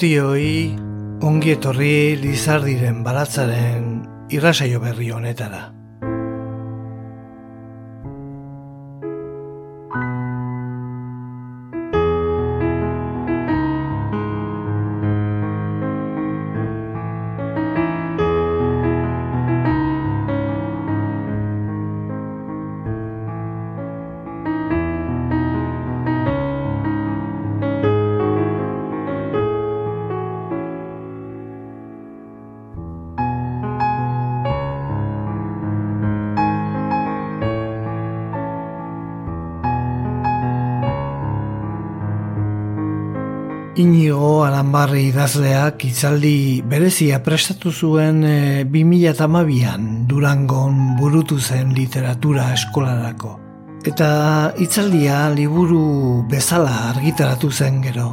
Guztioi ongi etorri Lizardiren baratzaren irrasaio berri honetara. Aranbarri idazleak itzaldi berezia prestatu zuen e, 2008an Durangon burutu zen literatura eskolarako. Eta itzaldia liburu bezala argitaratu zen gero.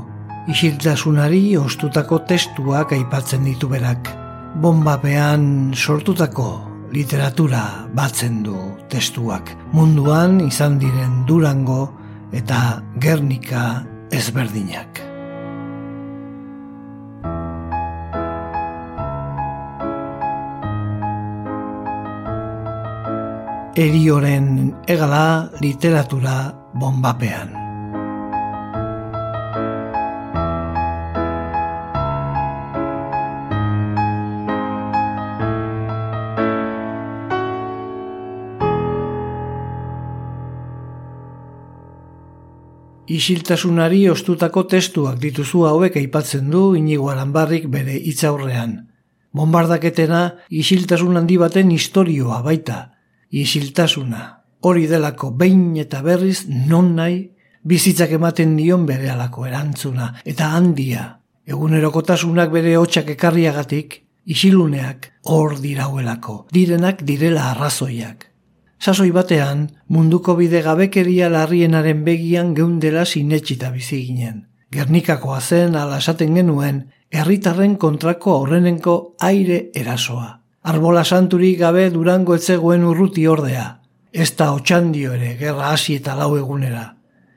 Isiltasunari ostutako testuak aipatzen ditu berak. Bombapean sortutako literatura batzen du testuak. Munduan izan diren Durango eta Gernika ezberdinak. Erioren egala literatura bombapean. Isiltasunari ostutako testuak dituzu hauek aipatzen du inigo aranbarrik bere hitzaurrean. Bombardaketena isiltasun handi baten historioa baita, isiltasuna, hori delako behin eta berriz non nahi, bizitzak ematen dion bere alako erantzuna, eta handia, egunerokotasunak bere hotxak ekarriagatik, isiluneak hor dirauelako, direnak direla arrazoiak. Sasoi batean, munduko bide gabekeria larrienaren begian geundela sinetxita bizi ginen. Gernikakoa zen ala esaten genuen, herritarren kontrako aurrenenko aire erasoa. Arbola santurik gabe durango etzegoen urruti ordea. Ez da otxandio ere, gerra hasi eta lau egunera.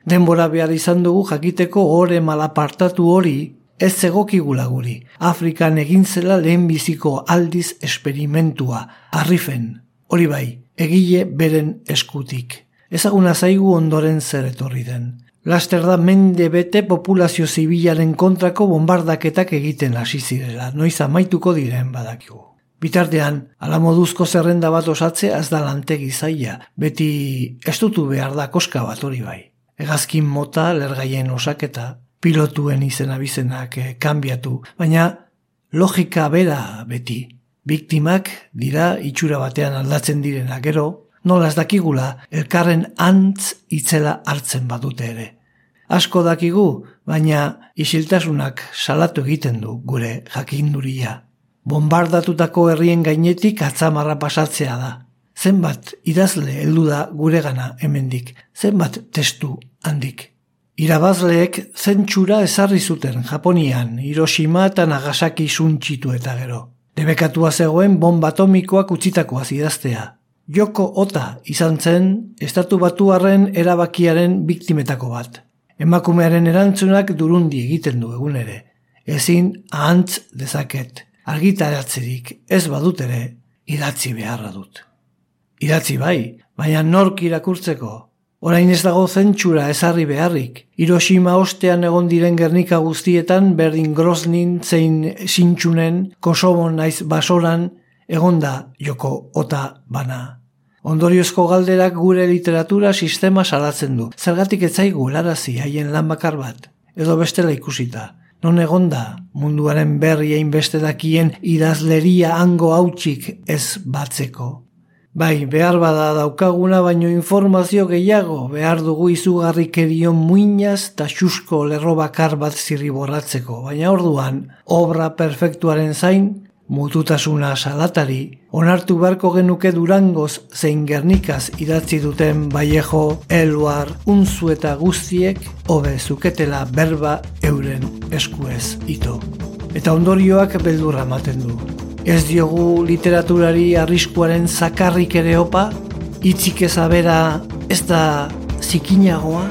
Denbora behar izan dugu jakiteko ore malapartatu hori, ez zegokigula guri. Afrikan egin zela lehenbiziko aldiz esperimentua, arrifen, hori bai, egile beren eskutik. Ezaguna zaigu ondoren zer etorri den. Laster da mende bete populazio zibilaren kontrako bombardaketak egiten hasi zirela, noiz amaituko diren badakigu. Bitartean, ala moduzko zerrenda bat osatzea ez da lantegi zaila, beti ez dutu behar da koska bat hori bai. Egazkin mota, lergaien osaketa, pilotuen izena bizenak eh, kanbiatu, baina logika bera beti. Biktimak dira itxura batean aldatzen direna gero, nola ez dakigula elkarren antz itzela hartzen badute ere. Asko dakigu, baina isiltasunak salatu egiten du gure jakinduria bombardatutako herrien gainetik atzamarra pasatzea da. Zenbat idazle heldu da guregana hemendik, zenbat testu handik. Irabazleek zentsura ezarri zuten Japonian, Hiroshima eta Nagasaki suntxitu eta gero. Debekatua zegoen bomba atomikoak utzitakoa zidaztea. Joko Ota izan zen estatu batuaren erabakiaren biktimetako bat. Emakumearen erantzunak durundi egiten du egun ere. Ezin ahantz dezaket argitaratzerik ez badut ere idatzi beharra dut. Idatzi bai, baina nork irakurtzeko. Orain ez dago zentsura ezarri beharrik. Hiroshima ostean egon diren gernika guztietan berdin groznin zein sintxunen, kosobon naiz basoran, egonda joko ota bana. Ondoriozko galderak gure literatura sistema salatzen du. Zergatik etzaigu helarazi haien lan bakar bat. Edo bestela ikusita. Non egonda munduaren berri beste dakien idazleria hango hautsik ez batzeko. Bai, behar bada daukaguna baino informazio gehiago, behar dugu izugarrik edion muinaz eta xusko lerro bakar bat zirriborratzeko, baina orduan, obra perfektuaren zain, mututasuna salatari, onartu beharko genuke durangoz zein gernikaz idatzi duten baiejo, eluar, unzu eta guztiek, hobe zuketela berba euren eskuez ito. Eta ondorioak beldurra ematen du. Ez diogu literaturari arriskuaren zakarrik ere opa, itzik ezabera ez da zikinagoa,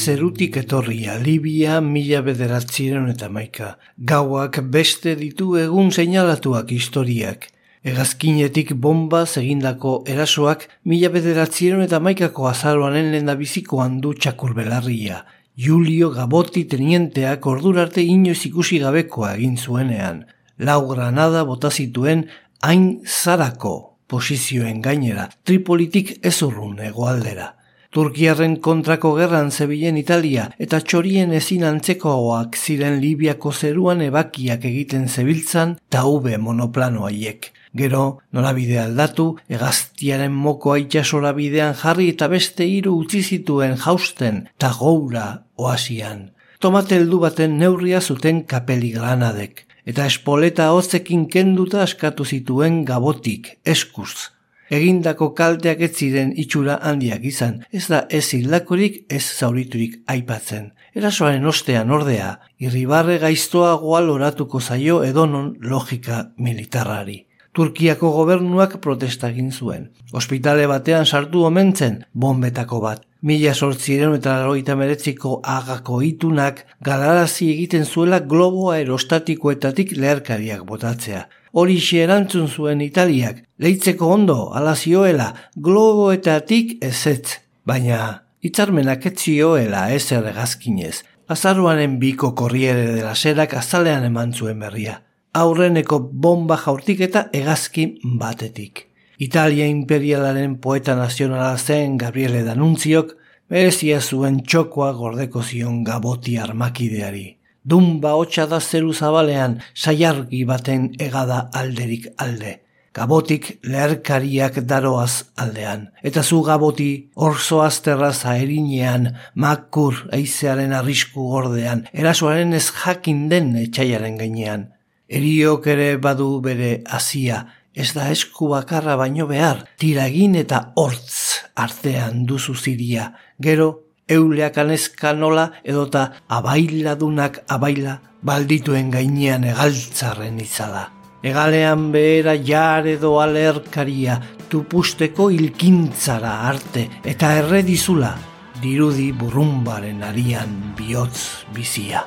zerutik etorria, Libia mila bederatziren eta maika. Gauak beste ditu egun seinalatuak historiak. Egazkinetik bomba egindako erasoak mila bederatziren eta maikako azaroanen lehen da biziko handu txakur belarria. Julio Gaboti tenienteak ordurarte inoiz ikusi gabekoa egin zuenean. Lau granada bota zituen hain zarako posizioen gainera, tripolitik ezurrun egoaldera. Turkiarren kontrako gerran zebilen Italia eta txorien ezin antzekoak ziren Libiako zeruan ebakiak egiten zebiltzan ta ube monoplano haiek. Gero, norabide aldatu, egaztiaren moko itxasora bidean jarri eta beste hiru utzi zituen jausten ta goura oasian. Tomate heldu baten neurria zuten kapeli granadek, eta espoleta hozekin kenduta askatu zituen gabotik, eskuz, egindako kalteak ez ziren itxura handiak izan, ez da ez hildakorik ez zauriturik aipatzen. Erasoaren ostean ordea, irribarre gaiztoagoa loratuko zaio edonon logika militarrari. Turkiako gobernuak protesta egin zuen. Ospitale batean sartu omentzen bombetako bat. Mila sortziren eta laroita meretziko agako itunak galarazi egiten zuela globo aerostatikoetatik leherkariak botatzea. Hori erantzun zuen Italiak, leitzeko ondo, alazioela, globoetatik ezetz. Baina, hitzarmenak etzioela ez erregazkinez. Azaruanen biko korriere dela serak azalean eman zuen berria aurreneko bomba jaurtik eta hegazki batetik. Italia imperialaren poeta nazionala zen Gabriele Danuntziok, berezia zuen txokoa gordeko zion gaboti armakideari. Dumba hotxa da zeru zabalean saiargi baten egada alderik alde. Gabotik leherkariak daroaz aldean. Eta zu gaboti orzo azterra zaerinean, makur eizearen arrisku gordean, erasoaren ez jakin den etxaiaren gainean. Eriok ere badu bere hasia, ez da esku bakarra baino behar, tiragin eta hortz artean duzu ziria. Gero, euleak anezka nola edota abailadunak abaila baldituen gainean egaltzarren izala. Egalean behera jar edo alerkaria tupusteko ilkintzara arte eta erredizula dirudi burrumbaren arian bihotz bizia.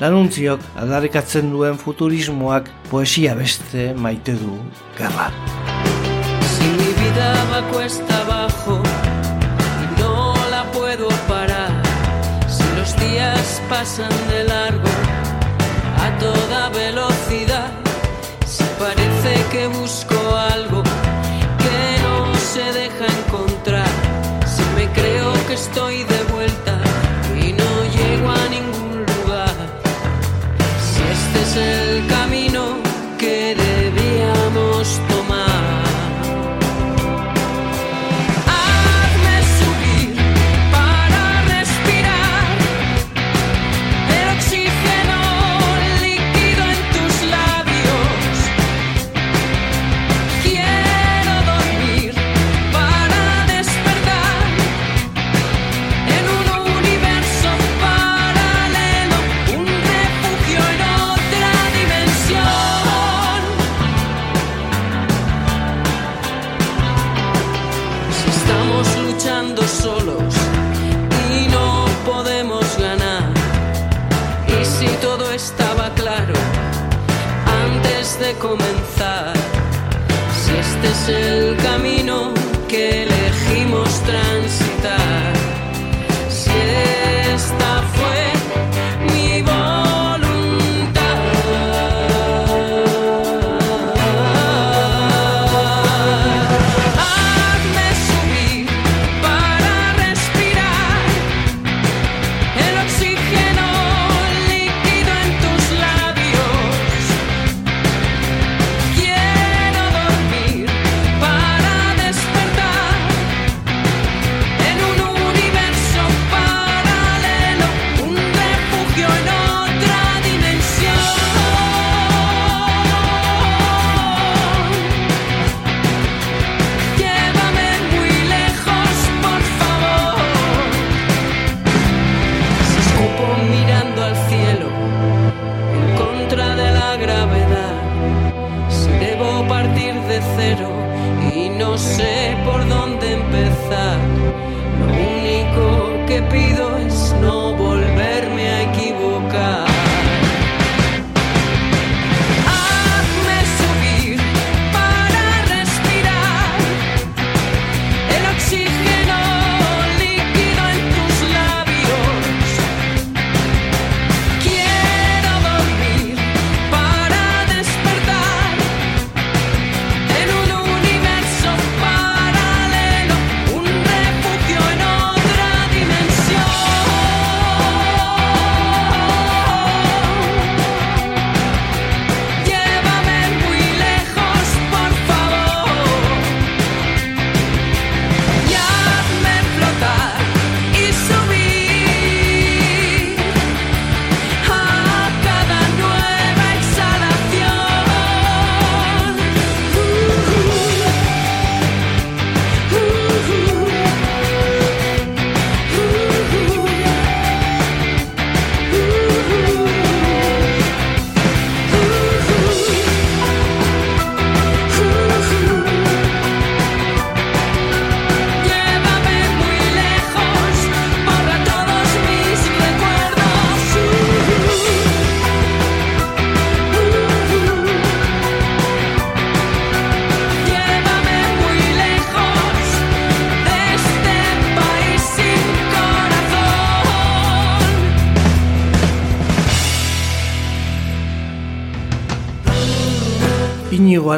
Lanuntziok aldarrikatzen duen futurismoak poesia beste maite du gerra. Si mi vida va cuesta pasan de largo a toda velocidad. Si parece que busco algo que no se deja encontrar Si me creo que estoy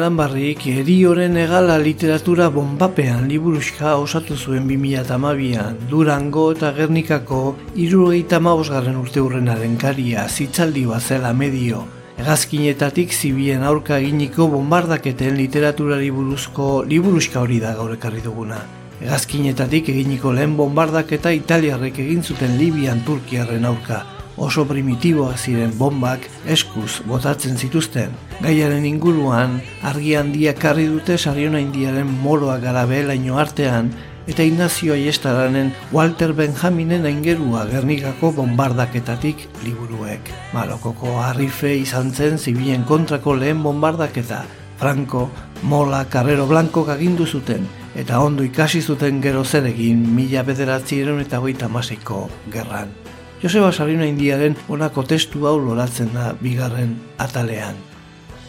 Aranbarrik erioren egala literatura bombapean liburuska osatu zuen 2008an Durango eta Gernikako irurogeita mausgarren urte urrenaren karia zitzaldi zela medio. Egazkinetatik zibien aurka eginiko bombardaketen literaturari buruzko liburuska hori da gaur ekarri duguna. Egazkinetatik eginiko lehen bombardaketa italiarrek egin zuten Libian Turkiarren aurka oso primitiboa ziren bombak eskuz botatzen zituzten. Gaiaren inguruan, argi handia karri dute sariona indiaren moroa garabe laino artean, eta Ignacio Aiestaranen Walter Benjaminen aingerua Gernikako bombardaketatik liburuek. Marokoko harrife izan zen zibilen kontrako lehen bombardaketa, Franco, Mola, Carrero Blanco kagindu zuten, eta ondo ikasi zuten gero zeregin mila bederatzi eta goita masiko gerran. Joseba Sabina Indiaren onako testu hau loratzen da bigarren atalean.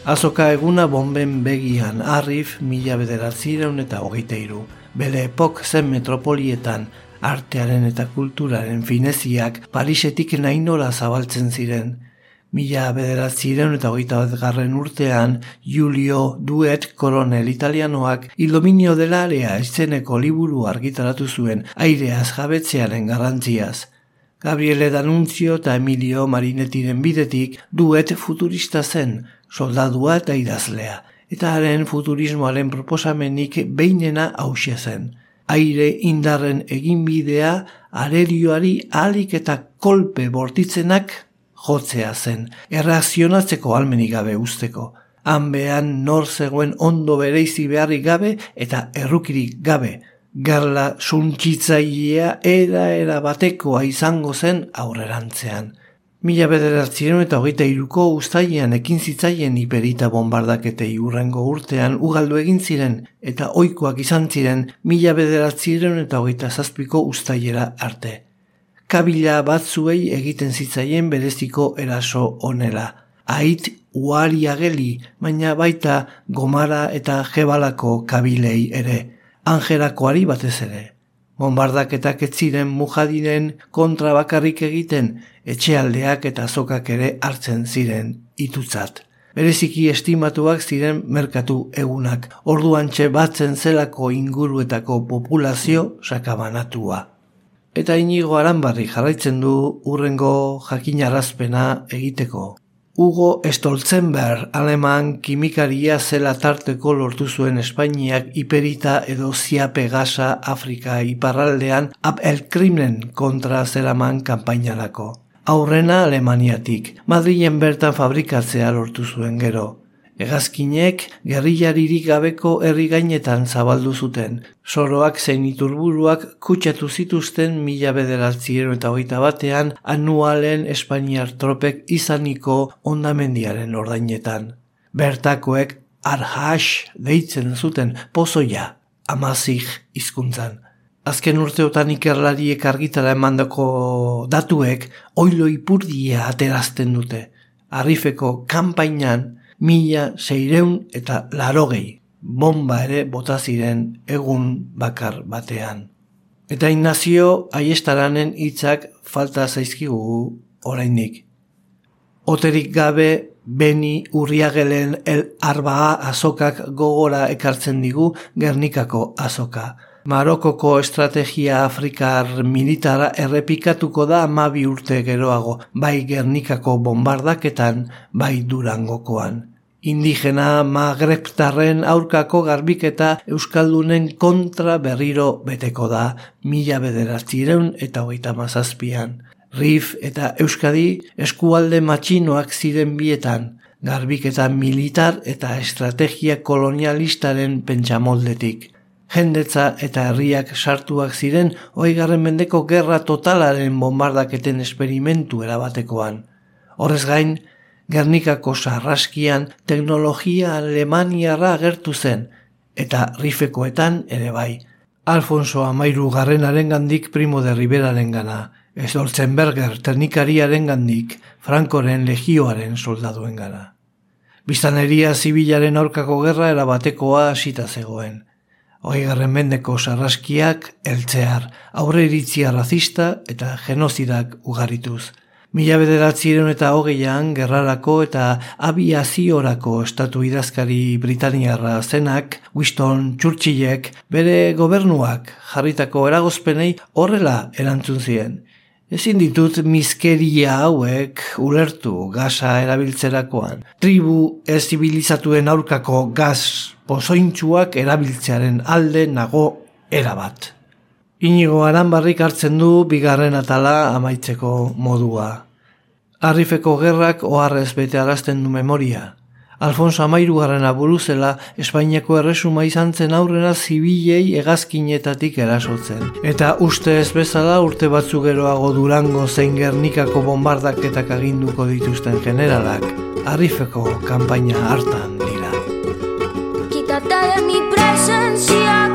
Azoka eguna bomben begian arrif mila bederatzireun eta hogeita iru. Bele epok zen metropolietan artearen eta kulturaren fineziak Parisetik nainora zabaltzen ziren. Mila bederatzireun eta hogeita bat garren urtean Julio Duet koronel italianoak Ilominio dela area eszeneko liburu argitaratu zuen aireaz jabetzearen garrantziaz. Gabriele Danunzio eta Emilio Marinetiren bidetik duet futurista zen, soldadua eta idazlea, eta haren futurismoaren proposamenik behinena hausia zen. Aire indarren eginbidea arerioari alik eta kolpe bortitzenak jotzea zen, errazionatzeko almenik gabe usteko. Hanbean nor zegoen ondo bereizi beharrik gabe eta errukirik gabe, garla suntxitzailea era era batekoa izango zen aurrerantzean. Mila bederatzen eta hogeita iruko ustailean ekin zitzaien hiperita bombardaketei urrengo urtean ugaldu egin ziren eta ohikoak izan ziren mila bederatzen eta hogeita zazpiko ustailera arte. Kabila batzuei egiten zitzaien bereziko eraso onela. Ait uari ageli, baina baita gomara eta jebalako kabilei ere angerakoari batez ere. Bombardaketak ez ziren mujadinen kontra bakarrik egiten, etxealdeak eta zokak ere hartzen ziren itutzat. Bereziki estimatuak ziren merkatu egunak, orduan batzen zelako inguruetako populazio sakabanatua. Eta inigo aranbarri jarraitzen du urrengo jakinarazpena egiteko. Hugo Stolzenberg, aleman kimikaria zela tarteko lortu zuen Espainiak hiperita edo ziape gasa Afrika iparraldean ab el krimen kontra zeraman kanpainarako. Aurrena Alemaniatik, Madrilen bertan fabrikatzea lortu zuen gero. Egazkinek gerrilaririk gabeko herri gainetan zabaldu zuten. Soroak zein iturburuak kutsatu zituzten mila bederatzieron eta hogeita batean anualen Espainiar tropek izaniko ondamendiaren ordainetan. Bertakoek arhax deitzen zuten pozoia amazik hizkuntzan. Azken urteotan ikerlariek argitara emandako datuek oilo ipurdia aterazten dute. Arrifeko kanpainan mila zeireun eta larogei bomba ere bota ziren egun bakar batean. Eta Ignazio aiestaranen hitzak falta zaizkigu orainik. Oterik gabe beni urriagelen el arbaa azokak gogora ekartzen digu Gernikako azoka. Marokoko estrategia afrikar militara errepikatuko da amabi urte geroago, bai Gernikako bombardaketan, bai Durangokoan indigena magreptarren aurkako garbiketa Euskaldunen kontra berriro beteko da mila bederatzireun eta hogeita mazazpian. Rif eta Euskadi eskualde matxinoak ziren bietan, garbiketa militar eta estrategia kolonialistaren pentsamoldetik. Jendetza eta herriak sartuak ziren oigarren mendeko gerra totalaren bombardaketen esperimentu erabatekoan. Horrez gain, Gernikako sarraskian teknologia alemaniarra agertu zen, eta rifekoetan ere bai. Alfonso Amairu garrenaren gandik primo de Riberaren gana, Berger teknikariaren gandik, Frankoren legioaren soldaduen gana. Biztaneria zibilaren aurkako gerra erabatekoa hasita zegoen. Hoi garren mendeko sarraskiak eltzear, aurre iritzia razista eta genozidak ugarituz Mila bederatziren eta hogeian gerrarako eta abiaziorako estatu idazkari Britaniarra zenak, Winston Churchillek, bere gobernuak jarritako eragozpenei horrela erantzun ziren. Ezin ditut miskeria hauek ulertu gasa erabiltzerakoan. Tribu ez zibilizatuen aurkako gaz pozointxuak erabiltzearen alde nago erabat. Inigo aranbarrik hartzen du bigarren atala amaitzeko modua. Arrifeko gerrak oharrez bete arazten du memoria. Alfonso Amairu garrana buruzela, Espainiako erresuma izan zen aurrena zibilei egazkinetatik erasotzen. Eta uste ez bezala urte batzu geroago durango zein gernikako bombardaketak aginduko dituzten generalak, arrifeko kanpaina hartan dira. Quítate de mi presencia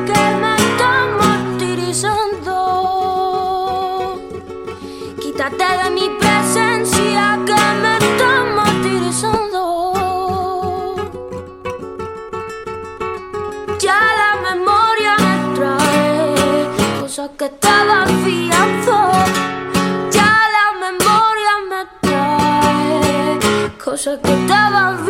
só que tava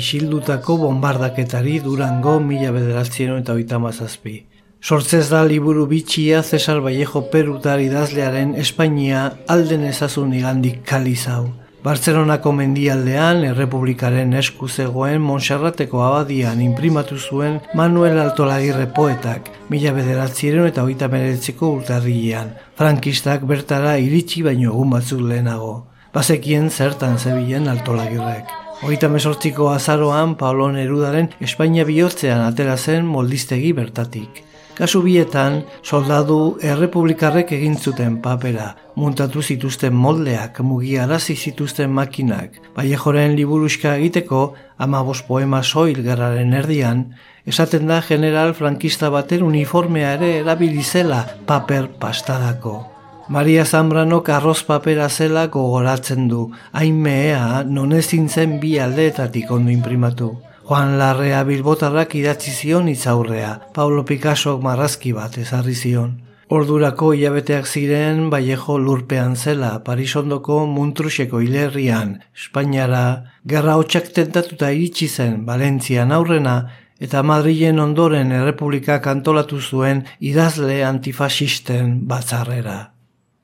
isildutako bombardaketari durango mila bederatzien eta oita mazazpi. Sortzez da liburu bitxia Cesar Vallejo Perutar idazlearen Espainia alden ezazun igandik kalizau. Bartzelonako mendialdean errepublikaren esku zegoen Montserrateko abadian imprimatu zuen Manuel Altolagirre poetak, mila bederatzieren eta oita meretziko urtarrilean. Frankistak bertara iritsi baino egun batzuk lehenago. Bazekien zertan zebilen Altolagirrek. Hogeita mesortziko azaroan Pablo Nerudaren Espainia bihotzean atera zen moldiztegi bertatik. Kasu bietan, soldadu errepublikarrek egin zuten papera, muntatu zituzten moldeak, mugiarazi zituzten makinak, Vallejoren liburuska egiteko, amabos poema soil gerraren erdian, esaten da general frankista baten uniformea ere erabilizela paper pastadako. Maria Zambranok arroz papera zela gogoratzen du, hain mehea non ezin zen bi aldeetatik ondo imprimatu. Juan Larrea Bilbotarrak idatzi zion itzaurrea, Pablo Picasso marrazki bat ezarri zion. Ordurako hilabeteak ziren Vallejo lurpean zela, Parisondoko Muntruseko hilerrian, Espainiara, gerra hotxak tentatuta iritsi zen Valentzian aurrena, eta Madrilen ondoren errepublikak antolatu zuen idazle antifasisten batzarrera.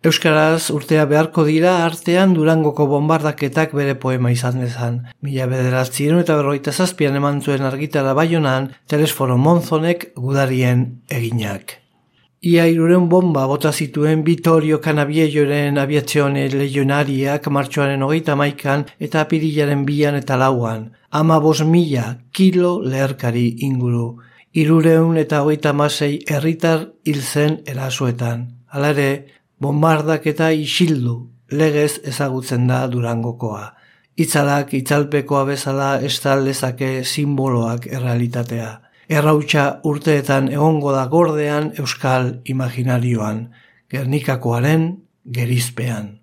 Euskaraz urtea beharko dira artean Durangoko bombardaketak bere poema izan dezan. Mila bederatzien eta berroita zazpian eman zuen argitara baionan, telesforo monzonek gudarien eginak. Ia iruren bomba bota zituen Vitorio Canabieloren abiatzione legionariak martxoaren hogeita maikan eta apirilaren bian eta lauan. Ama bos mila kilo leherkari inguru. Irureun eta hogeita masei herritar hil zen erasuetan. Hala ere, bombardak eta isildu legez ezagutzen da durangokoa. Itzalak itzalpekoa bezala estaldezake simboloak errealitatea. Errautxa urteetan egongo da gordean euskal imaginarioan, Gernikakoaren gerizpean.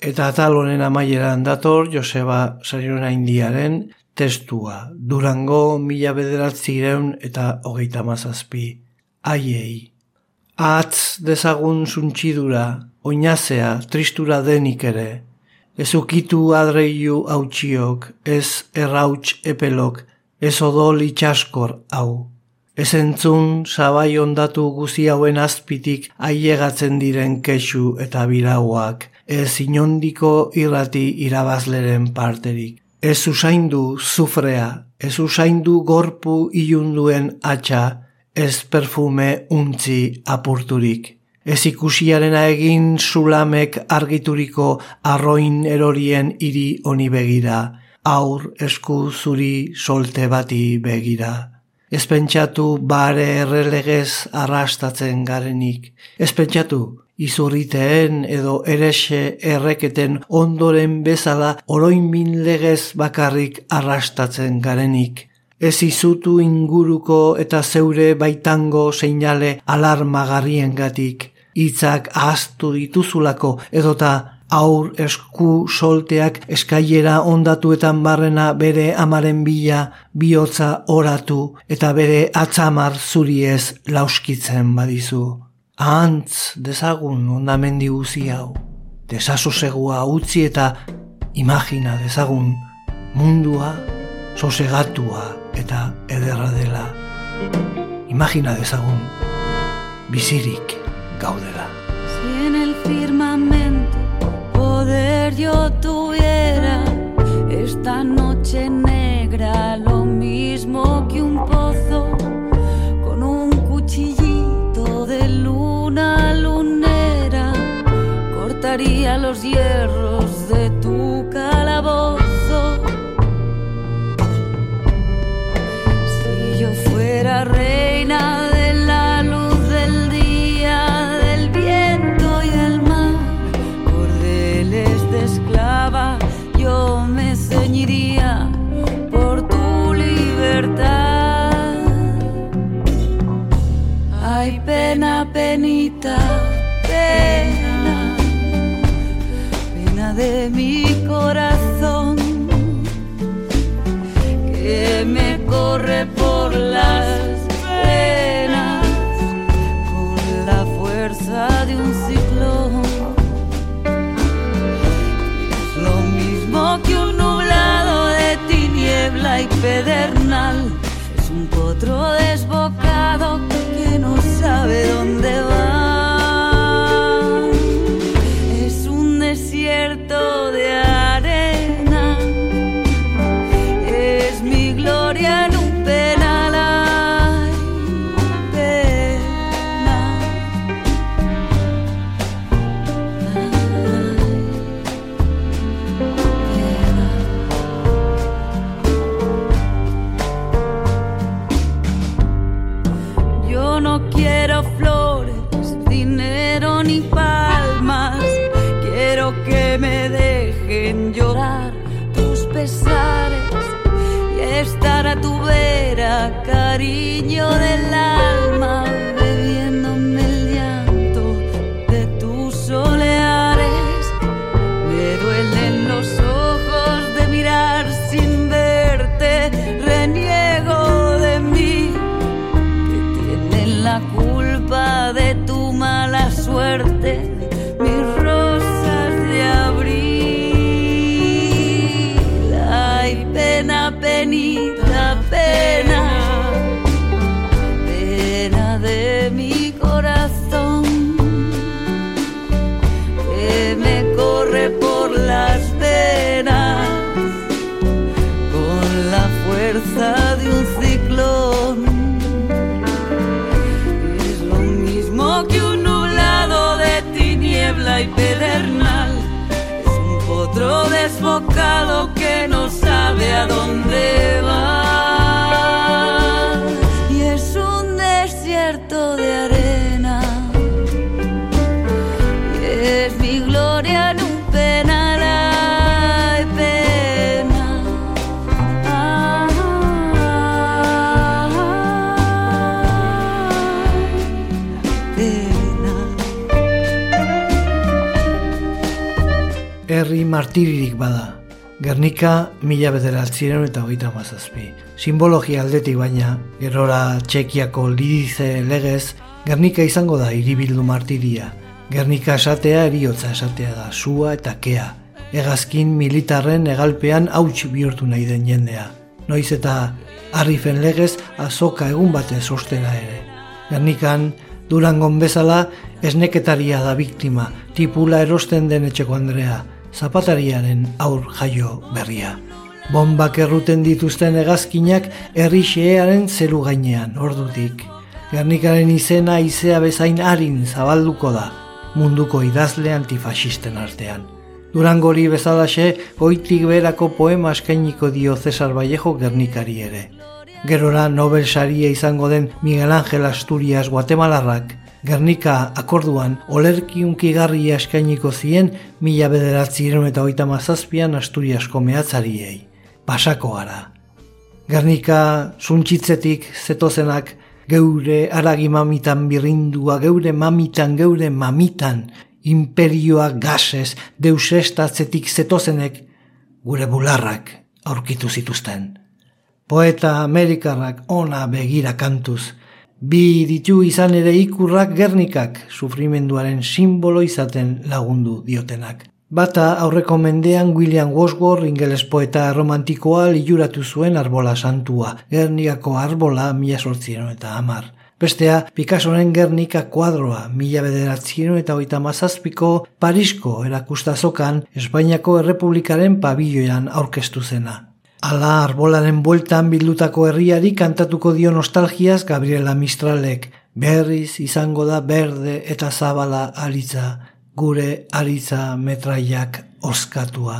Eta atal honen amaieran dator Joseba Sariona Indiaren testua, Durango mila bederatzireun eta hogeita mazazpi, aiei. Atz dezagun zuntxidura, oinazea, tristura denik ere, ez ukitu adreiu hautsiok, ez errauts epelok, ez odol itxaskor hau. Ez entzun sabai ondatu guzi hauen azpitik ailegatzen diren kesu eta birauak, ez inondiko irrati irabazleren parterik. Ez usaindu zufrea, ez usaindu gorpu ilunduen atxa, ez perfume untzi apurturik. Ez ikusiarena egin sulamek argituriko arroin erorien hiri honi begira, aur esku zuri solte bati begira. Ez pentsatu bare errelegez arrastatzen garenik. Ez pentsatu izurriteen edo erese erreketen ondoren bezala oroin min legez bakarrik arrastatzen garenik ez izutu inguruko eta zeure baitango seinale alarmagarrien gatik, hitzak ahaztu dituzulako edota aur esku solteak eskailera ondatuetan barrena bere amaren bila bihotza oratu eta bere atzamar zuriez lauskitzen badizu. Ahantz dezagun ondamendi guzi hau, desasosegua utzi eta imagina dezagun mundua sosegatua eta ederra dela. Imagina dezagun, bizirik gaudela. Si en el firmamento poder yo tuviera esta noche negra lo mismo que un pozo con un cuchillito de luna lunera cortaría los hierros de tu penita, pena, pena de mi corazón que me corre por las de un ciclón. Es lo mismo que un nublado de tiniebla y pedernal. Es un potro desbocado sabe dónde va. Cariño del y pedernal. Es un potro desbocado que no sabe a dónde. Martiririk bada. Gernika mila bederatziren eta hogeita mazazpi. Simbologia aldetik baina, gerora txekiako lidize legez, Gernika izango da iribildu martiria. Gernika esatea eriotza esatea da, sua eta kea. Egazkin militarren egalpean hauts bihurtu nahi den jendea. Noiz eta harrifen legez azoka egun batez ostera ere. Gernikan, durangon bezala, esneketaria da biktima, tipula erosten den etxeko Andrea, zapatariaren aur jaio berria. Bombak erruten dituzten egazkinak errixearen zelu gainean, ordutik. Gernikaren izena izea bezain harin zabalduko da, munduko idazle antifasisten artean. Durangori bezalaxe, goitik berako poema eskainiko dio Cesar Vallejo Gernikari ere. Gerora Nobel saria izango den Miguel Ángel Asturias Guatemalarrak, Gernika akorduan olerki unkigarria eskainiko zien mila bederatzi eta oita mazazpian Asturiasko mehatzariei. Pasako gara. Gernika suntxitzetik zetozenak geure aragi mamitan birrindua, geure mamitan, geure mamitan, imperioa gasez, deusestatzetik zetozenek, gure bularrak aurkitu zituzten. Poeta Amerikarrak ona begira kantuz, bi ditu izan ere ikurrak gernikak sufrimenduaren simbolo izaten lagundu diotenak. Bata aurreko mendean William Wordsworth ingeles poeta romantikoa liuratu zuen arbola santua, gernikako arbola mila sortzien eta amar. Bestea, Picassoren Gernika kuadroa, mila bederatzien eta oita mazazpiko Parisko erakustazokan Espainiako Errepublikaren pabilloan aurkeztu zena. Ala arbolaren bueltan bildutako herriari kantatuko dio nostalgiaz Gabriela Mistralek. Berriz izango da berde eta zabala aritza, gure aritza metraiak oskatua.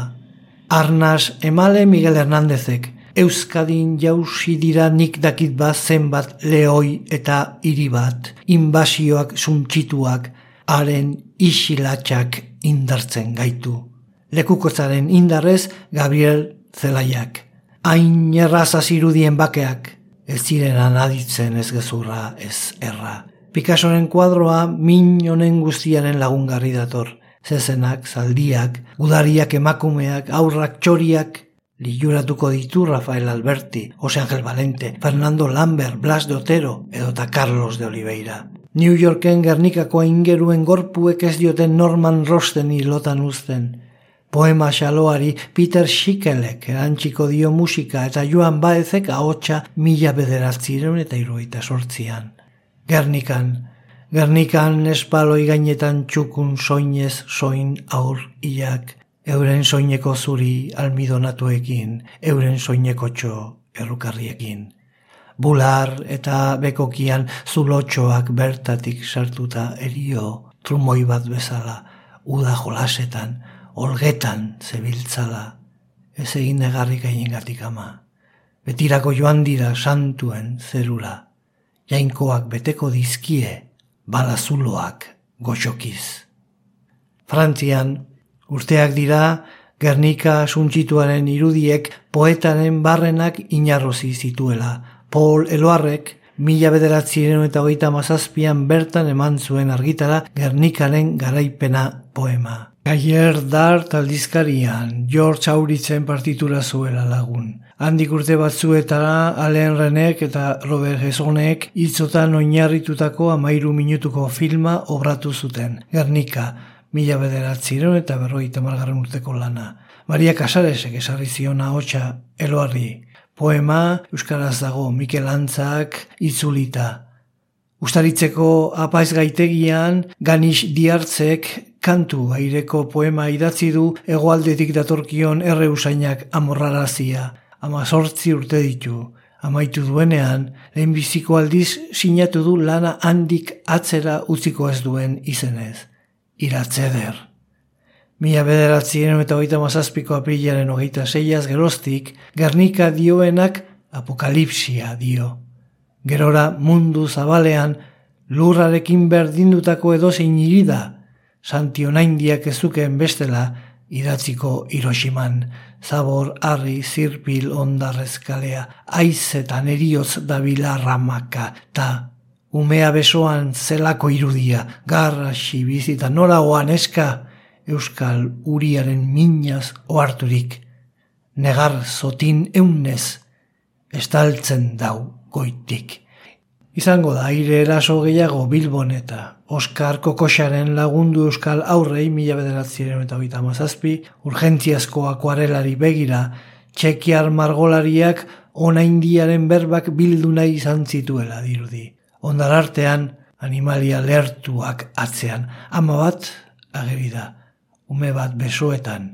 Arnas emale Miguel Hernandezek, Euskadin jausi dira nik dakit bat zenbat lehoi eta hiri bat, inbasioak suntxituak, haren isilatxak indartzen gaitu. Lekukotzaren indarrez Gabriel Zelaiak hain erraza zirudien bakeak, ez ziren aditzen ez gezurra ez erra. Picassoren kuadroa min honen guztiaren lagungarri dator. Zezenak, zaldiak, udariak emakumeak, aurrak txoriak, liuratuko ditu Rafael Alberti, Jose Angel Valente, Fernando Lambert, Blas de Otero, edota Carlos de Oliveira. New Yorken Gernikako ingeruen gorpuek ez dioten Norman Rosten lotan uzten. Poema xaloari Peter Schikelek erantxiko dio musika eta joan baezek ahotsa mila bederatzireun eta iruita sortzian. Gernikan, Gernikan espaloi gainetan txukun soinez soin aur iak, euren soineko zuri almidonatuekin, euren soineko txo errukarriekin. Bular eta bekokian zulotxoak bertatik sartuta erio, trumoi bat bezala, uda jolasetan, olgetan zebiltzala, ez egin negarrik gatik ama. Betirako joan dira santuen zerula, jainkoak beteko dizkie, balazuloak goxokiz. Frantzian, urteak dira, Gernika suntxituaren irudiek poetaren barrenak inarrozi zituela. Paul Eloarrek, mila bederatzien eta hogeita mazazpian bertan eman zuen argitara Gernikaren garaipena poema. Gaier Dart aldizkarian, George Auritzen partitura zuela lagun. Handik urte batzuetara Alain Renek eta Robert Hesonek hitzotan oinarritutako amairu minutuko filma obratu zuten. Gernika, mila bederatziron eta berroita margarren urteko lana. Maria Casaresek esarri ziona hotxa eloarri. Poema Euskaraz dago Mikel Antzak itzulita. Ustaritzeko apaiz gaitegian, Ganis Diartzek kantu aireko poema idatzi du egoaldetik datorkion erre usainak amorrarazia. Ama sortzi urte ditu. Amaitu duenean, lehenbiziko aldiz sinatu du lana handik atzera utziko ez duen izenez. Iratzeder. Mila bederatzien eta hogeita mazazpiko aprilaren hogeita zeiaz geroztik, Gernika dioenak apokalipsia dio. Gerora mundu zabalean, lurrarekin berdindutako edozein irida, Santi onaindiak ezuken bestela idatziko Hiroshiman, zabor harri zirpil ondarrezkalea, aizetan erioz dabila ramaka, ta umea besoan zelako irudia, garra xibizita nola oan eska, euskal uriaren minaz oarturik, negar zotin eunez, estaltzen dau goitik. Izango da aire eraso gehiago Bilbon eta Oskar Kokosaren lagundu euskal aurrei mila bederatziren eta oita mazazpi, urgentziazko akuarelari begira, txekiar margolariak ona indiaren berbak bildu nahi izan zituela dirudi. Ondar artean, animalia lertuak atzean, ama bat ageri da, ume bat besoetan,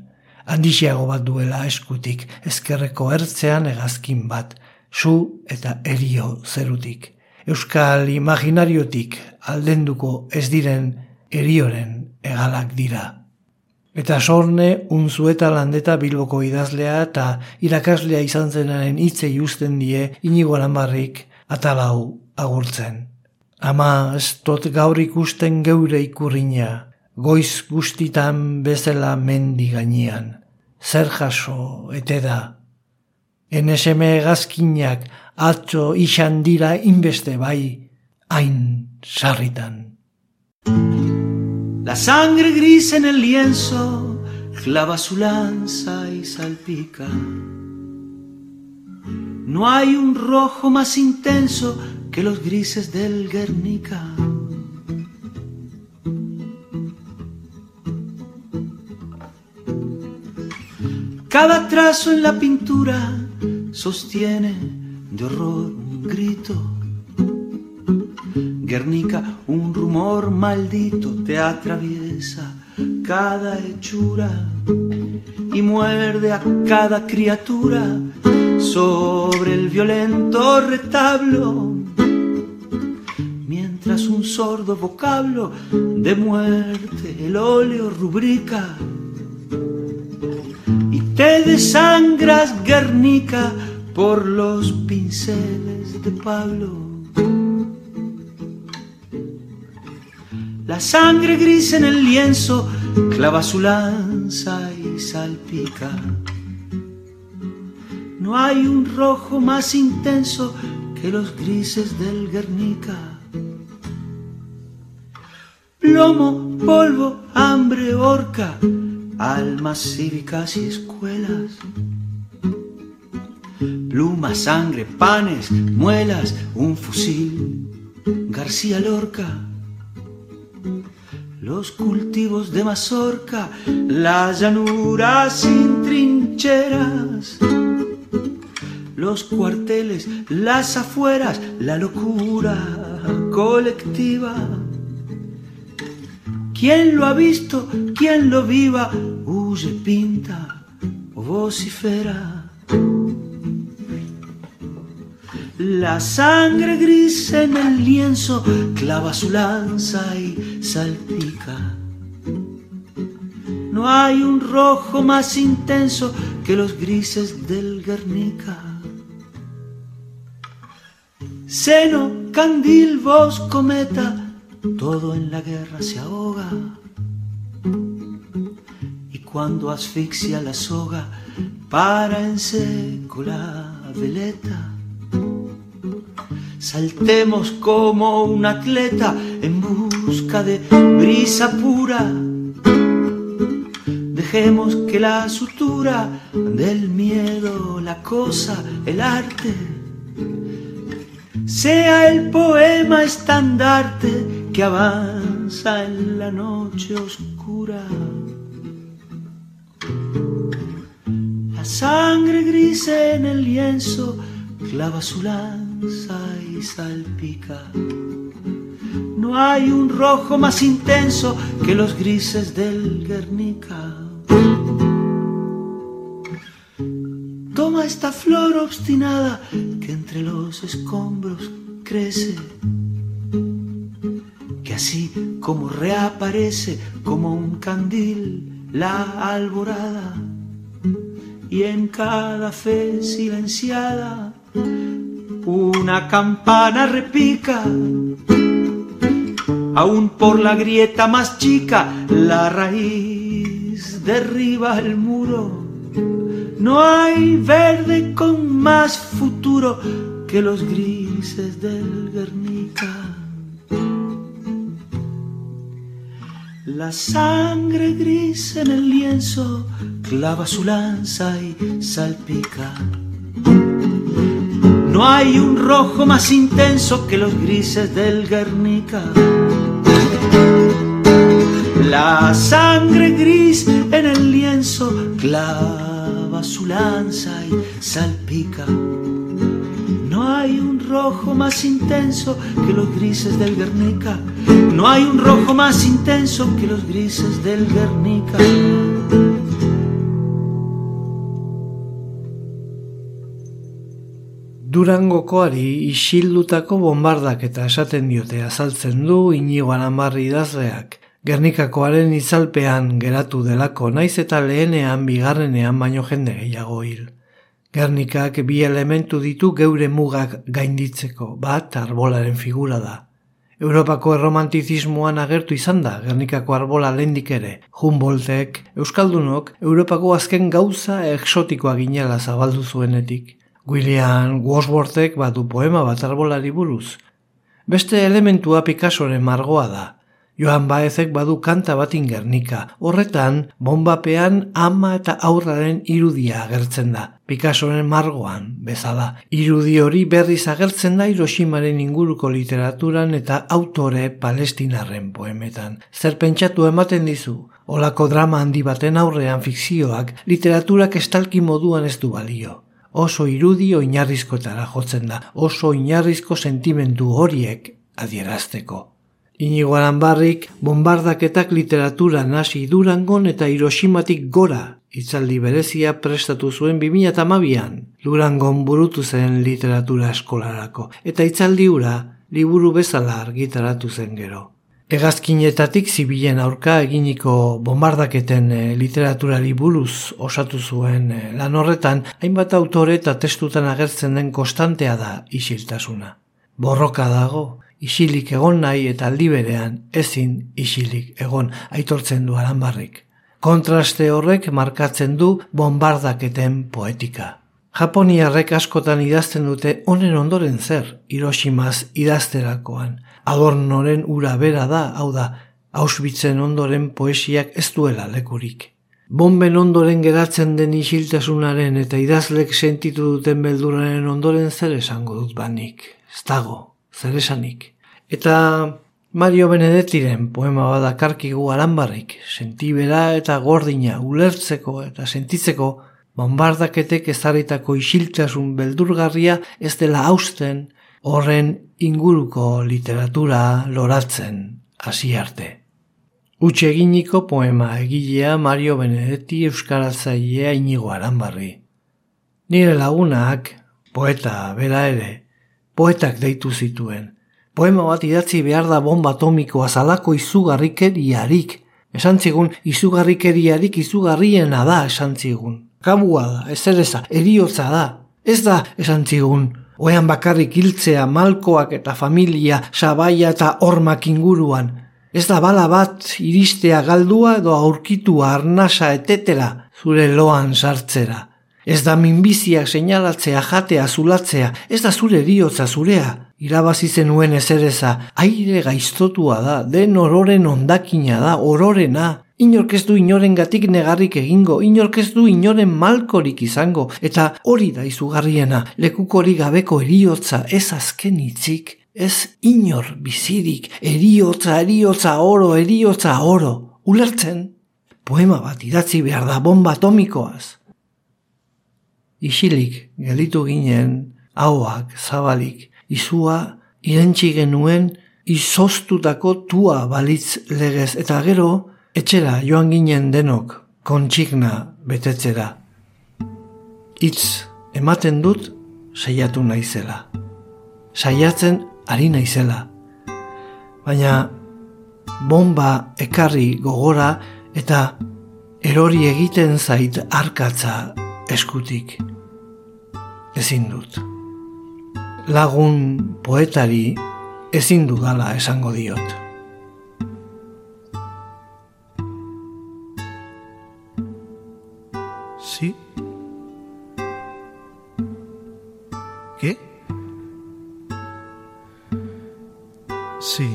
handixiago bat duela eskutik, ezkerreko ertzean egazkin bat, zu eta erio zerutik euskal imaginariotik aldenduko ez diren erioren egalak dira. Eta sorne unzueta landeta bilboko idazlea eta irakaslea izan zenaren hitzei usten die inigo alanbarrik atalau agurtzen. Ama ez tot gaur ikusten geure ikurriña, goiz guztitan bezala mendi gainean. Zer jaso, ete da. NSM gazkinak atzo isan dira inbeste bai, hain sarritan. La sangre gris en el lienzo clava su lanza y salpica. No hay un rojo más intenso que los grises del Guernica. Cada trazo en la pintura sostiene de horror un grito. Guernica, un rumor maldito te atraviesa cada hechura y muerde a cada criatura sobre el violento retablo. Mientras un sordo vocablo de muerte el óleo rubrica y te desangras, Guernica, por los pinceles de Pablo. La sangre gris en el lienzo clava su lanza y salpica. No hay un rojo más intenso que los grises del Guernica. Plomo, polvo, hambre, horca, almas cívicas y escuelas pluma, sangre, panes, muelas, un fusil. García Lorca, los cultivos de mazorca, las llanuras sin trincheras, los cuarteles, las afueras, la locura colectiva. ¿Quién lo ha visto? ¿Quién lo viva? Huye, pinta o vocifera. La sangre gris en el lienzo clava su lanza y salpica. No hay un rojo más intenso que los grises del Guernica. Seno, candil, voz, cometa, todo en la guerra se ahoga. Y cuando asfixia la soga, para en seco la veleta Saltemos como un atleta en busca de brisa pura. Dejemos que la sutura del miedo, la cosa, el arte, sea el poema estandarte que avanza en la noche oscura. La sangre gris en el lienzo clava su lanza y salpica. No hay un rojo más intenso que los grises del Guernica. Toma esta flor obstinada que entre los escombros crece, que así como reaparece como un candil la alborada y en cada fe silenciada una campana repica, aún por la grieta más chica, la raíz derriba el muro. No hay verde con más futuro que los grises del Guernica. La sangre gris en el lienzo clava su lanza y salpica. No hay un rojo más intenso que los grises del Guernica. La sangre gris en el lienzo clava su lanza y salpica. No hay un rojo más intenso que los grises del Guernica. No hay un rojo más intenso que los grises del Guernica. Durangokoari isildutako bombardak eta esaten diote azaltzen du inigo amarri idazleak. Gernikakoaren itzalpean geratu delako naiz eta lehenean bigarrenean baino jende gehiago hil. Gernikak bi elementu ditu geure mugak gainditzeko, bat arbolaren figura da. Europako erromantizismoan agertu izan da Gernikako arbola lendik ere. Humboldtek, Euskaldunok, Europako azken gauza exotikoa ginela zabaldu zuenetik. William Wordsworthek badu poema bat arbolari buruz. Beste elementua Picassoren margoa da. Joan Baezek badu kanta bat ingernika. Horretan, bombapean ama eta aurraren irudia agertzen da. Picassoren margoan, bezala. Irudi hori berriz agertzen da Hiroshimaren inguruko literaturan eta autore palestinarren poemetan. Zer pentsatu ematen dizu? Olako drama handi baten aurrean fikzioak literaturak estalki moduan ez du balio oso irudi oinarrizkoetara jotzen da, oso oinarrizko sentimendu horiek adierazteko. Inigo Aranbarrik bombardaketak literatura nasi durangon eta Hiroshimatik gora itzaldi berezia prestatu zuen 2008an durangon burutu zen literatura eskolarako eta itzaldi ura liburu bezala argitaratu zen gero. Egazkinetatik zibilen aurka eginiko bombardaketen eh, literaturari buruz osatu zuen eh, lan horretan, hainbat autore eta testutan agertzen den konstantea da isiltasuna. Borroka dago, isilik egon nahi eta aldi berean ezin isilik egon aitortzen du aranbarrik. Kontraste horrek markatzen du bombardaketen poetika. Japoniarrek askotan idazten dute honen ondoren zer, Hiroshimaz idazterakoan. Adornoren ura bera da, hau da, Auschwitzen ondoren poesiak ez duela lekurik. Bomben ondoren geratzen den isiltasunaren eta idazlek sentitu duten belduraren ondoren zer esango dut banik. Ez dago, zer esanik. Eta Mario Benedettiren poema badakarkigu alanbarrik, sentibera eta gordina ulertzeko eta sentitzeko bombardaketek ezarritako isiltasun beldurgarria ez dela hausten horren inguruko literatura loratzen hasi arte. Utxe eginiko poema egilea Mario Benedetti euskaratzailea inigo aranbarri. Nire lagunak, poeta bera ere, poetak deitu zituen. Poema bat idatzi behar da bomba atomikoa zalako izugarrikeriarik. Esan zigun, izugarrikeriarik izugarriena da esan zigun. Kabua da, ez eza, eriotza da. Ez da, esan zigun, oean bakarrik hiltzea malkoak eta familia, sabaia eta hormak inguruan. Ez da bala bat iristea galdua edo aurkitua arnasa etetera zure loan sartzera. Ez da minbiziak seinalatzea, jatea, zulatzea, ez da zure eriotza zurea. Irabazi zenuen ezereza, aire gaiztotua da, den ororen ondakina da, ororena, Inork ez du inoren gatik negarrik egingo, inork ez du inoren malkorik izango, eta hori da izugarriena, lekukori gabeko eriotza ez azken itzik, ez inor bizirik, eriotza, eriotza oro, eriotza oro, ulertzen, poema bat idatzi behar da bomba atomikoaz. Isilik, gelitu ginen, hauak, zabalik, izua, irentxi genuen, izostutako tua balitz legez, eta gero, Etxera joan ginen denok kontsigna betetzera. Itz ematen dut saiatu naizela. Saiatzen ari naizela. Baina bomba ekarri gogora eta erori egiten zait arkatza eskutik. Ezin dut. Lagun poetari ezin dudala esango diot. ¿Sí? ¿Qué? Sí.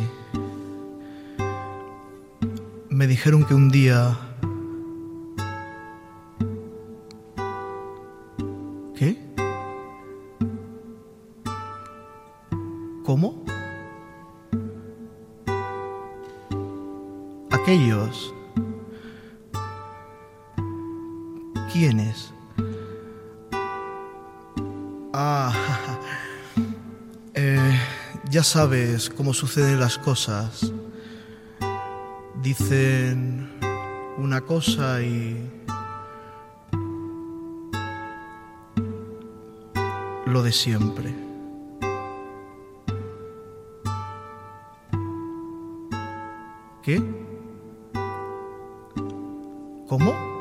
Me dijeron que un día... ¿Qué? ¿Cómo? Aquellos... ¿Quiénes? Ah, eh, ya sabes cómo suceden las cosas. Dicen una cosa y... Lo de siempre. ¿Qué? ¿Cómo?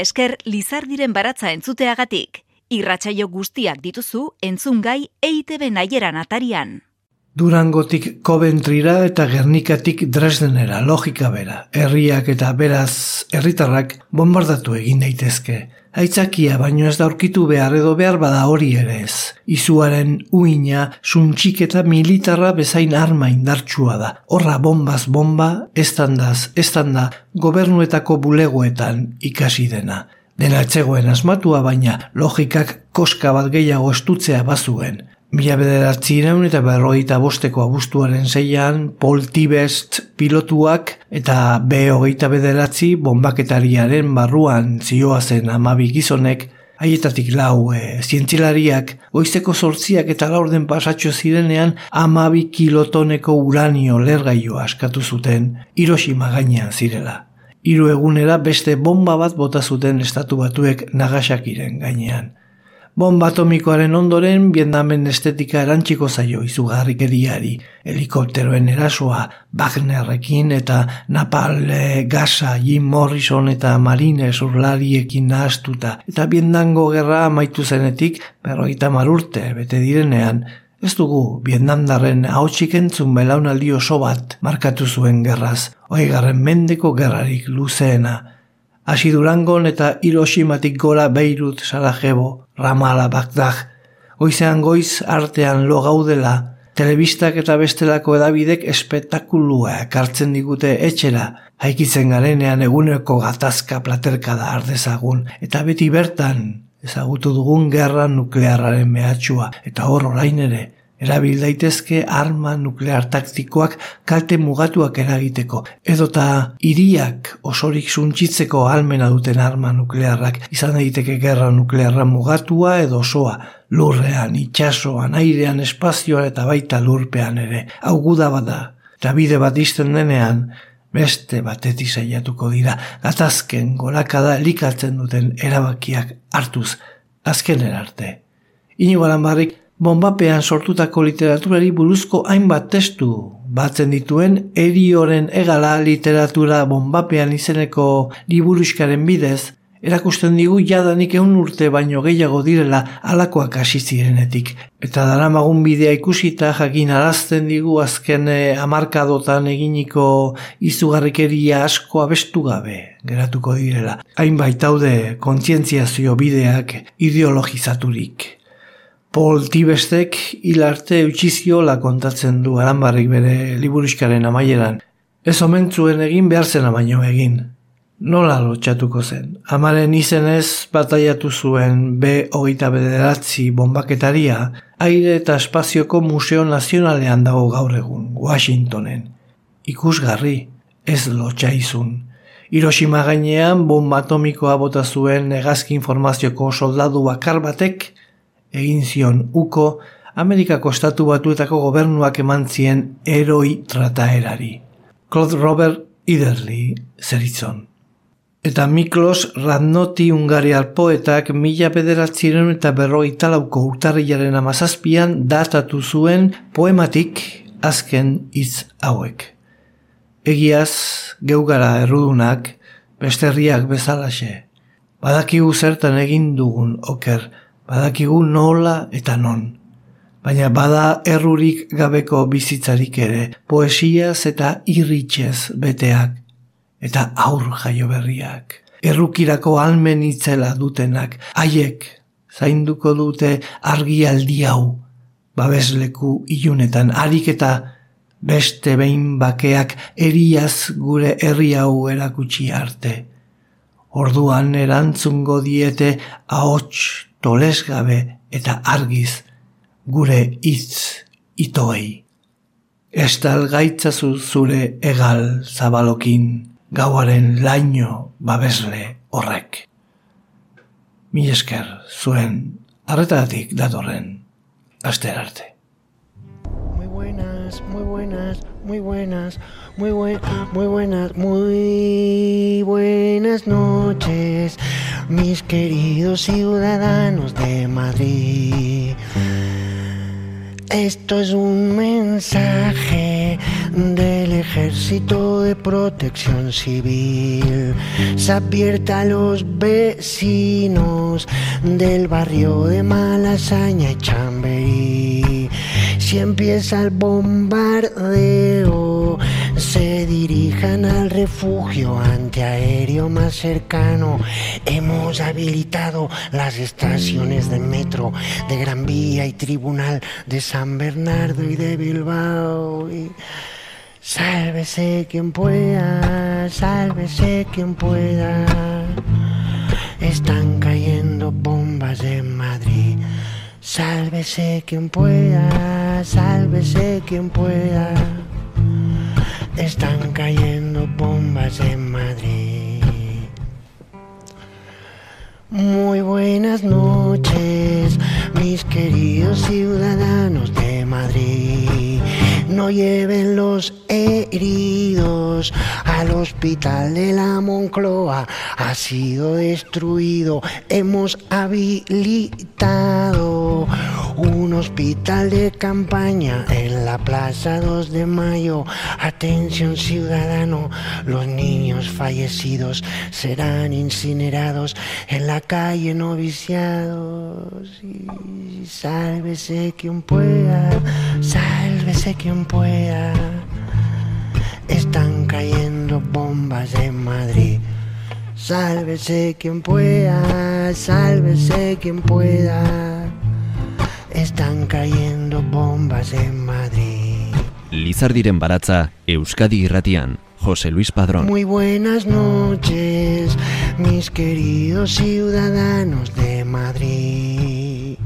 Esker lizardiren baratza entzuteagatik. Irratsaio guztiak dituzu entzungai EITB naieran atarian. Durangotik Coventrira eta Gernikatik Dresdenera logika bera. Herriak eta beraz herritarrak bombardatu egin daitezke. Aitzakia baino ez da aurkitu behar edo behar bada hori ere ez. Izuaren uina, suntxik eta militarra bezain arma indartsua da. Horra bombaz bomba, estandaz, estanda, gobernuetako bulegoetan ikasi dena. Dena etzegoen asmatua baina logikak koska bat gehiago estutzea bazuen. Mila bederatzi iraun eta berroita bosteko abuztuaren zeian, Paul Tibest pilotuak eta B hogeita bederatzi bombaketariaren barruan zioazen amabi gizonek, haietatik lau e, zientzilariak, goizeko sortziak eta laurden pasatxo zirenean amabi kilotoneko uranio lergaio askatu zuten Hiroshima gainean zirela. Hiru egunera beste bomba bat bota zuten estatu batuek Nagasakiren gainean. Bomba atomikoaren ondoren, biendamen estetika erantxiko zaio izugarrikeriari. Helikopteroen erasoa Wagnerrekin eta Napal e, Gasa, Jim Morrison eta Marine urlariekin nahaztuta. Eta biendango gerra amaitu zenetik, berroita marurte, bete direnean, Ez dugu Vietnamdarren hautsik entzun belaunaldi oso bat markatu zuen gerraz, oigarren mendeko gerrarik luzeena. Hasi Durangon eta Hiroshimatik gora Beirut, Sarajevo, Ramala, Bagdad, goizean goiz artean lo gaudela, telebistak eta bestelako edabidek espetakulua ekartzen digute etxera, haikitzen garenean eguneko gatazka platerka da ardezagun, eta beti bertan ezagutu dugun gerra nuklearraren mehatxua, eta hor orain ere, erabil daitezke arma nuklear taktikoak kalte mugatuak eragiteko, edota iriak osorik suntzitzeko almena duten arma nuklearrak. Izan daiteke gerra nuklearra mugatua edo osoa, lurrean, itxasoan, airean, espazioan eta baita lurpean ere, hau guda bada, eta bide bat izten denean, beste batetik saiatuko dira, gatazken gorakada elikatzen duten erabakiak hartuz, azkenen arte. Inigo barrik, bombapean sortutako literaturari buruzko hainbat testu batzen dituen erioren egala literatura bombapean izeneko liburuskaren bidez, erakusten digu jadanik egun urte baino gehiago direla alakoak hasi zirenetik. Eta daramagun bidea ikusita jakin arazten digu azken eh, amarkadotan eginiko izugarrikeria asko abestu gabe geratuko direla. Hainbait haude kontzientziazio bideak ideologizaturik. Paul Tibestek hilarte utxiziola kontatzen du aranbarrik bere liburuskaren amaieran. Ez omentzuen egin behar zen baino egin. Nola lotxatuko zen. Amaren izenez bataiatu zuen B hogeita bederatzi bombaketaria aire eta espazioko museo nazionalean dago gaur egun, Washingtonen. Ikusgarri, ez lotxaizun. Hiroshima gainean bomba atomikoa bota zuen negazki informazioko soldadu bakar batek egin zion uko Amerikako estatu batuetako gobernuak eman zien eroi trataerari. Claude Robert Iderli zeritzon. Eta Miklos Radnoti Ungariar poetak mila bederatziren eta berroi talauko urtarriaren amazazpian datatu zuen poematik azken hitz hauek. Egiaz, geugara errudunak, besterriak bezalaxe. Badakigu zertan egin dugun oker, badakigu nola eta non. Baina bada errurik gabeko bizitzarik ere, poesiaz eta irritxez beteak, eta aur jaio berriak. Errukirako almen itzela dutenak, haiek zainduko dute argialdi hau, babesleku ilunetan, harik eta beste behin bakeak eriaz gure herri hau erakutsi arte. Orduan erantzungo diete ahots tolesgabe eta argiz gure hitz itoei. Estal gaitzazu zure egal zabalokin gauaren laino babesle horrek. Mi esker zuen arretatik datorren aster arte. Muy buenas, muy buenas, muy buenas, muy, muy buenas, muy buenas noches mis queridos ciudadanos de Madrid. Esto es un mensaje del Ejército de Protección Civil. Se advierte a los vecinos del barrio de Malasaña y Chamberí. Si empieza el bombardeo, se dirijan al refugio antiaéreo más cercano. Hemos habilitado las estaciones de metro de Gran Vía y Tribunal de San Bernardo y de Bilbao. sálvese quien pueda, sálvese quien pueda. Están cayendo bombas en Madrid. Sálvese quien pueda, sálvese quien pueda están cayendo bombas en Madrid. Muy buenas noches, mis queridos ciudadanos de Madrid. no lleven los heridos al hospital de la Moncloa. Ha sido destruido, hemos habilitado un hospital de campaña en la Plaza 2 de Mayo. Atención ciudadano, los niños fallecidos serán incinerados en la calle noviciados. Y sálvese quien pueda, sálvese quien pueda. Están cayendo bombas en Madrid. Sálvese quien pueda, sálvese quien pueda. Están cayendo bombas en Madrid. Lizardiren baratza, Euskadi irratian, José Luis Padrón. Muy buenas noches, mis queridos ciudadanos de Madrid.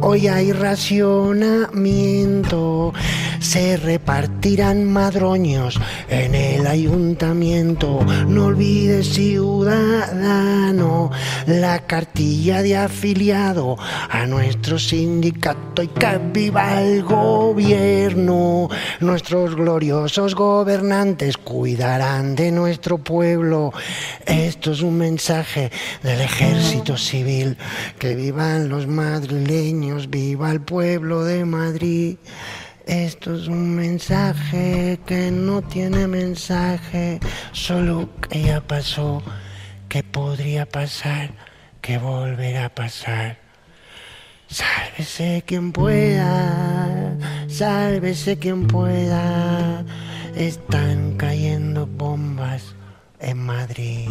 Hoy hay racionamiento, se repartirán madroños en el ayuntamiento. No olvides, ciudadano, la cartilla de afiliado a nuestro sindicato y que viva el gobierno. Nuestros gloriosos gobernantes cuidarán de nuestro pueblo. Esto es un mensaje del ejército civil. Que vivan los madrileños viva el pueblo de Madrid. Esto es un mensaje que no tiene mensaje, solo que ya pasó, que podría pasar, que volverá a pasar. Sálvese quien pueda, sálvese quien pueda. Están cayendo bombas en Madrid.